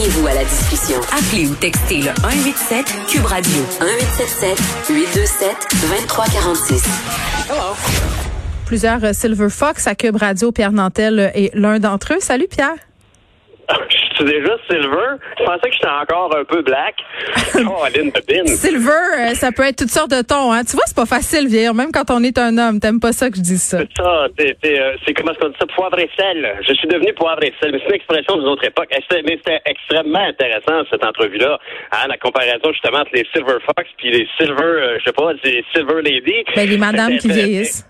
Joignez-vous à la discussion. Appelez ou textez le 187 Cube Radio 1877 827 2346. Plusieurs euh, Silver Fox à Cube Radio, Pierre Nantel est l'un d'entre eux. Salut Pierre. Je suis déjà silver. Je pensais que j'étais encore un peu black. Oh, Aline. Silver, euh, ça peut être toutes sortes de tons. Hein? Tu vois, c'est pas facile vieillir, même quand on est un homme. T'aimes pas ça que je dise ça? C'est ça. C'est, euh, comment est-ce qu'on dit ça? Poivre et sel. Je suis devenu poivre et sel. Mais c'est une expression d'une autre époque. Mais c'était extrêmement intéressant, cette entrevue-là. Hein, la comparaison, justement, entre les Silver Fox puis les Silver, euh, je sais pas, les Silver Lady. Ben, les madames qui vieillissent.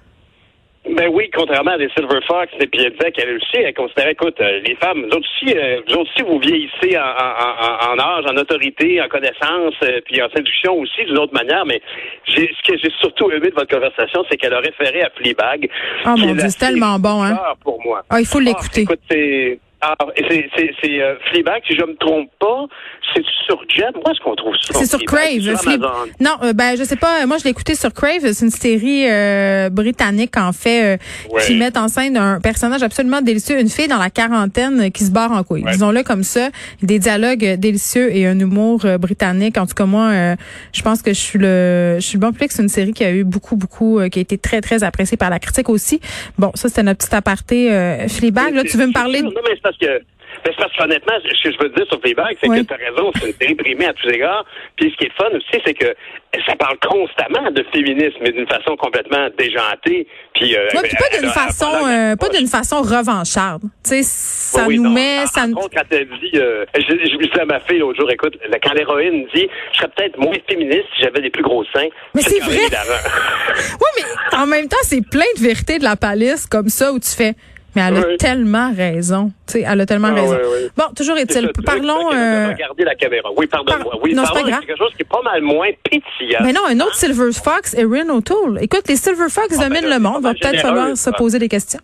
Ben oui, contrairement à des Silver Fox, et puis elle disait qu'elle aussi, elle considérait, écoute, euh, les femmes, vous autres aussi, euh, vous autres aussi, vous vieillissez en, en, en, âge, en autorité, en connaissance, euh, puis en séduction aussi d'une autre manière, mais j'ai, ce que j'ai surtout aimé de votre conversation, c'est qu'elle a référé à Fleabag. Oh mon Dieu, c'est tellement bon, hein? pour moi. Ah, il faut Ah, l'écouter. Ah, et c'est, euh, Fleabag, si je me trompe pas, c'est sur Jet. Où est-ce qu'on trouve ça? C'est sur? Crave. Sur. Non, euh, ben je sais pas. Moi, je l'ai écouté sur Crave. C'est une série euh, britannique en fait euh, Ouais. qui met en scène un personnage absolument délicieux, une fille dans la quarantaine euh, qui se barre en couille. Ouais. Disons-le comme ça. Des dialogues euh, délicieux et un humour euh, britannique. En tout cas, moi, euh, je pense que je suis le, je suis le bon public. C'est une série qui a eu beaucoup, beaucoup, euh, qui a été très, très appréciée par la critique aussi. Bon, ça c'était notre petit aparté. Euh, Fleabag, là, tu veux me parler. Non, parce que. mais c'est parce qu'honnêtement, ce que je veux te dire sur Fleabag, c'est Oui. que tu as raison, c'est une à tous égards. Puis ce qui est fun aussi, c'est que ça parle constamment de féminisme, mais d'une façon complètement déjantée. Puis, euh, Ouais, puis pas d'une façon, euh, pas d'une façon revancharde. Tu sais, ça Oui, nous non. met, En- ça en nous. contre, quand elle dit, euh, je, je disais à ma fille l'autre jour, écoute, quand l'héroïne dit, je serais peut-être moins féministe si j'avais des plus gros seins. Mais c'est vrai. Oui, mais en même temps, c'est plein de vérités de la palisse comme ça où tu fais. Mais elle a Oui. tellement raison. Tu sais, elle a tellement Ah, raison. Bon, toujours est-il. Parlons. euh, Regardez la caméra. Oui, pardonne-moi. par- Oui, non, c'est parlons pas grave. de quelque chose qui est pas mal moins pétillant. Mais non, un autre Silver Fox, Erin O'Toole. Écoute, les Silver Fox Ah, ben dominent le monde. Va peut-être falloir se poser des questions.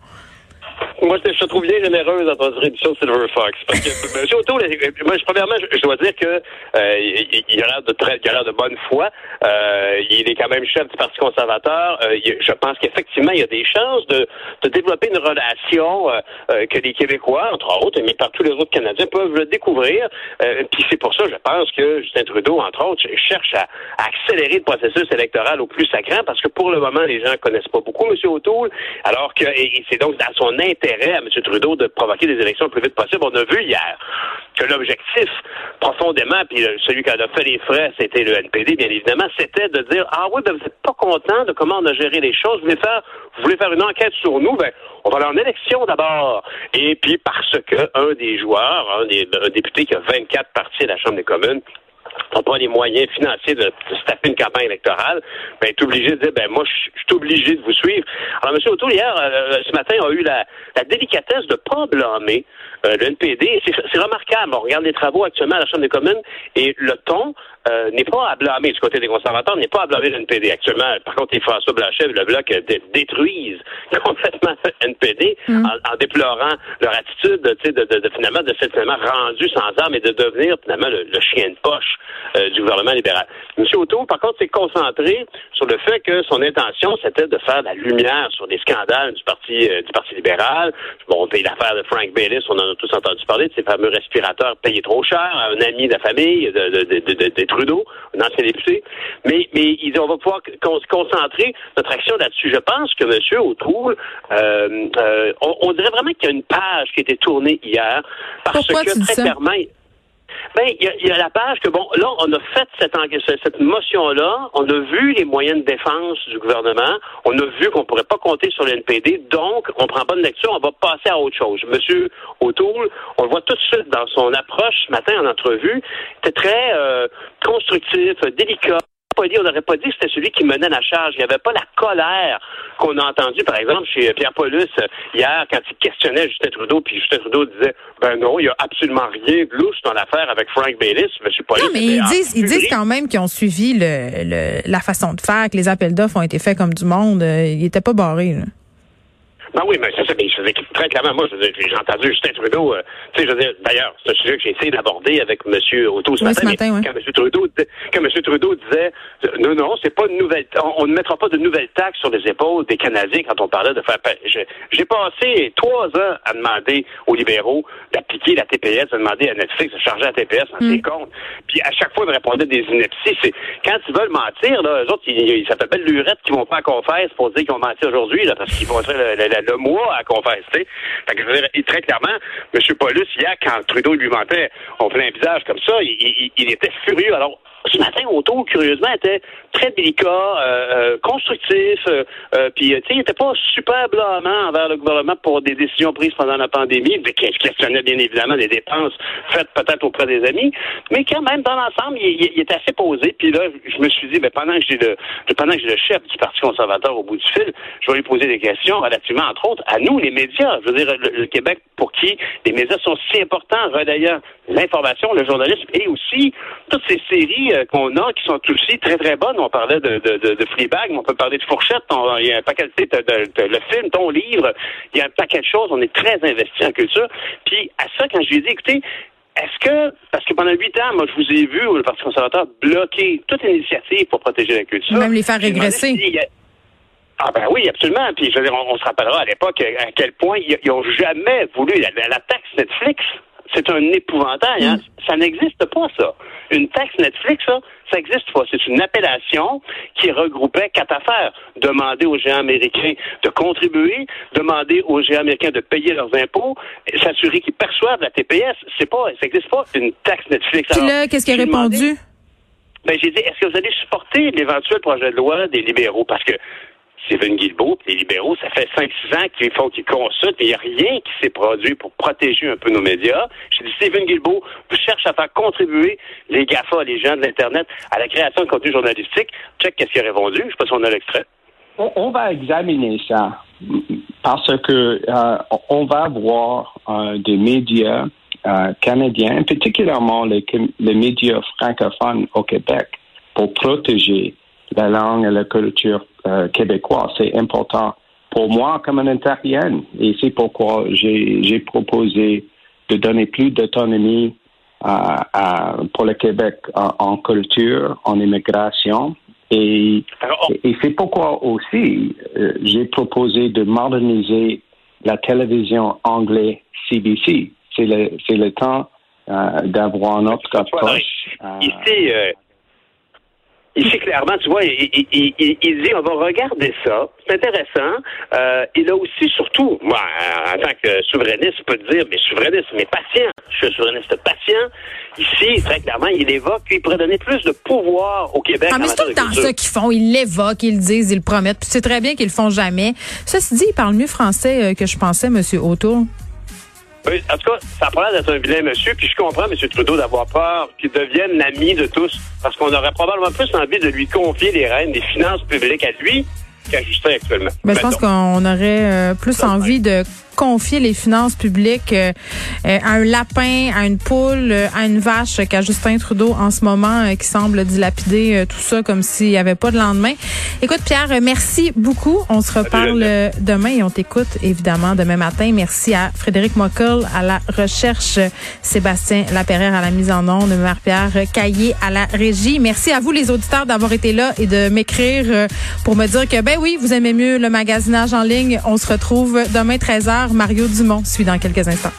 Moi, je te trouve bien généreuse dans ton édition de Silver Fox. Parce que M. O'Toole, euh, moi, je- premièrement, je, je dois dire que euh, il, il a l'air de très, il a l'air de bonne foi. Euh, il est quand même chef du Parti conservateur. Euh, il- je pense qu'effectivement, il y a des chances de, de développer une relation euh, euh, que les Québécois, entre autres, mais par tous les autres Canadiens, peuvent le découvrir. Euh, Puis c'est pour ça, je pense que Justin Trudeau, entre autres, cherche à, à accélérer le processus électoral au plus sacrant, parce que pour le moment, les gens connaissent pas beaucoup M. O'Toole, alors que c'est donc dans son intérêt à M. Trudeau de provoquer des élections le plus vite possible. On a vu hier que l'objectif, profondément, puis celui qui en a fait les frais, c'était le NPD, bien évidemment, c'était de dire Ah oui, ben vous n'êtes pas content de comment on a géré les choses, vous voulez faire, vous voulez faire une enquête sur nous, ben on va aller en élection d'abord. Et puis parce que un des joueurs, un, des, un député qui a 24 partis à la Chambre des communes, n'a pas les moyens financiers de, de se taper une campagne électorale, ben, est obligé de dire, ben, moi, je suis obligé de vous suivre. Alors, M. O'Toole, hier, euh, ce matin, a eu la, la délicatesse de pas blâmer euh, le NPD. C'est remarquable. On regarde les travaux actuellement à la Chambre des communes et le ton euh, n'est pas à blâmer du côté des conservateurs, n'est pas à blâmer le NPD actuellement. Par contre, les François Blanchet et le Bloc euh, dé- détruisent complètement le NPD en, en déplorant leur attitude tu sais, de, de, de, finalement de s'être finalement rendu sans armes et de devenir finalement le, le chien de poche euh, du gouvernement libéral. M. O'Toole, par contre, s'est concentré sur le fait que son intention, c'était de faire la lumière sur des scandales du Parti euh, du Parti libéral. Bon, puis l'affaire de Frank Baylis, on en a tous entendu parler de ces fameux respirateurs payés trop cher à un ami de la famille de, de, de, de, de Trudeau, un ancien député. Mais, mais on va pouvoir con- concentrer notre action là-dessus. Je pense que M. O'Toole, euh, euh, on, on dirait vraiment qu'il y a une page qui a été tournée hier parce Pourquoi que très clairement, ben, il y, y a la page que, bon, là, on a fait cette, cette motion-là, on a vu les moyens de défense du gouvernement, on a vu qu'on pourrait pas compter sur le NPD, donc, on prend pas de lecture, on va passer à autre chose. Monsieur O'Toole, on le voit tout de suite dans son approche ce matin en entrevue, était très euh, constructif, délicat, poli. On n'aurait pas dit que c'était celui qui menait la charge. Il n'y avait pas la colère qu'on a entendue, par exemple, chez Pierre Paulus euh, hier, quand il questionnait Justin Trudeau, puis Justin Trudeau disait, ben non, il n'y a absolument rien de louche dans l'affaire avec Frank Baylis. Monsieur Paulus, non, mais ils disent, ils disent quand même qu'ils ont suivi le, le, la façon de faire, que les appels d'offres ont été faits comme du monde. Euh, ils n'étaient pas barrés. Là. Ben oui, mais c'est ça. Mais je faisais très clairement, moi, j'ai entendu Justin Trudeau. Euh, tu sais, je veux dire, d'ailleurs, c'est un sujet que j'ai essayé d'aborder avec M. Auto ce Oui, matin. ce matin, mais ouais. quand M. Trudeau, quand M. Trudeau disait, non, non, c'est pas une nouvelle, on, on ne mettra pas de nouvelles taxes sur les épaules des Canadiens quand on parlait de faire. J'ai passé trois ans à demander aux libéraux d'appliquer la TPS, à demander à Netflix de charger la TPS dans Mm. ses comptes. Puis à chaque fois, ils me répondaient des inepties. C'est quand ils veulent mentir, là, eux autres, ils, ils s'appellent lurettes qui vont pas à confesse pour dire qu'ils ont menti aujourd'hui, là, parce qu'ils vont être le, le- le- le mois à confesse. tu sais. Fait que je veux dire, et très clairement, M. Paulus, hier, quand Trudeau lui mentait, on faisait un visage comme ça, il, était furieux. Alors, ce matin, Auto, curieusement, était très délicat, euh, euh, constructif, euh, puis, tu sais, il était pas super blâmant envers le gouvernement pour des décisions prises pendant la pandémie, qui questionnait bien évidemment des dépenses faites peut-être auprès des amis, mais quand même, dans l'ensemble, il était assez posé, puis là, je me suis dit, ben, pendant que j'ai le, pendant que j'ai le chef du Parti conservateur au bout du fil, je vais lui poser des questions relativement, entre autres, à nous, les médias. Je veux dire, le, le Québec, pour qui les médias sont si importants, relayant l'information, le journalisme, et aussi toutes ces séries euh, qu'on a qui sont aussi très, très bonnes. On parlait de, de, de, de Fleabag, mais on peut parler de Fourchette, on- il y a un paquet de, de- le film, ton livre, il y a un paquet de choses, on est très investi en culture. Puis à ça, quand je lui ai dit, écoutez, est-ce que, parce que pendant huit ans, moi, je vous ai vu, le Parti conservateur, bloquer toute initiative pour protéger la culture. Même les faire régresser. Ah ben oui, absolument. Puis je veux dire, on, on se rappellera à l'époque à quel point ils, ils ont jamais voulu la, taxe Netflix. C'est un épouvantail. Hein? Ça n'existe pas, ça. Une taxe Netflix, ça, ça n'existe pas. C'est une appellation qui regroupait quatre affaires. Demander aux géants américains de contribuer, demander aux géants américains de payer leurs impôts, s'assurer qu'ils perçoivent la TPS. C'est pas, ça n'existe pas une taxe Netflix. Puis là, qu'est-ce qu'il a répondu? ben, j'ai dit, est-ce que vous allez supporter l'éventuel projet de loi des libéraux? Parce que Stephen Guilbeault, les libéraux, ça fait 5-6 ans qu'ils font qu'ils consultent, mais il n'y a rien qui s'est produit pour protéger un peu nos médias. J'ai dit, Stephen Guilbeault cherche à faire contribuer les GAFA, les gens de l'Internet, à la création de contenu journalistique. Check qu'est-ce qu'il a répondu. Je sais pas si on a l'extrait. On, on va examiner ça parce que euh, on va voir euh, des médias euh, canadiens, particulièrement les, les médias francophones au Québec, pour protéger la langue et la culture euh, québécoise. C'est important pour moi comme un ontarienne. Et c'est pourquoi j'ai proposé de donner plus d'autonomie à- à- pour le Québec en, en culture, en immigration. Et, c'est pourquoi aussi euh, j'ai proposé de moderniser la télévision anglais CBC. C'est le, temps euh, d'avoir notre approche. euh, Ici, ici, clairement, tu vois, il, il- il- il- il dit on va regarder ça. C'est intéressant. Euh, il a aussi, surtout, moi, en tant que souverainiste, je peux te dire, mais souverainiste, mais patient. Je suis un souverainiste patient. Ici, très clairement, il évoque qu'il pourrait donner plus de pouvoir au Québec. Ah, mais c'est tout le temps ça qu'ils font. Ils l'évoquent, ils le disent, ils le promettent. Puis c'est très bien qu'ils le font jamais. Ceci dit, il parle mieux français euh, que je pensais, Monsieur Autour. Oui, en tout cas, ça l'air d'être un vilain monsieur, puis je comprends, M. Trudeau, d'avoir peur qu'il devienne l'ami de tous, parce qu'on aurait probablement plus envie de lui confier les rênes des finances publiques à lui qu'à Justin actuellement. Ben, je pense qu'on aurait euh, plus envie de confier les finances publiques euh, euh, à un lapin, à une poule, euh, à une vache qu'à Justin Trudeau en ce moment euh, qui semble dilapider euh, tout ça comme s'il n'y avait pas de lendemain. Écoute Pierre, merci beaucoup. On se reparle demain et on t'écoute évidemment demain matin. Merci à Frédéric Mockel à la recherche, Sébastien Laperrière à la mise en onde, Marie-Pierre Caillé à la régie. Merci à vous les auditeurs d'avoir été là et de m'écrire pour me dire que ben oui, vous aimez mieux le magasinage en ligne. On se retrouve demain 13h. Mario Dumont suit dans quelques instants.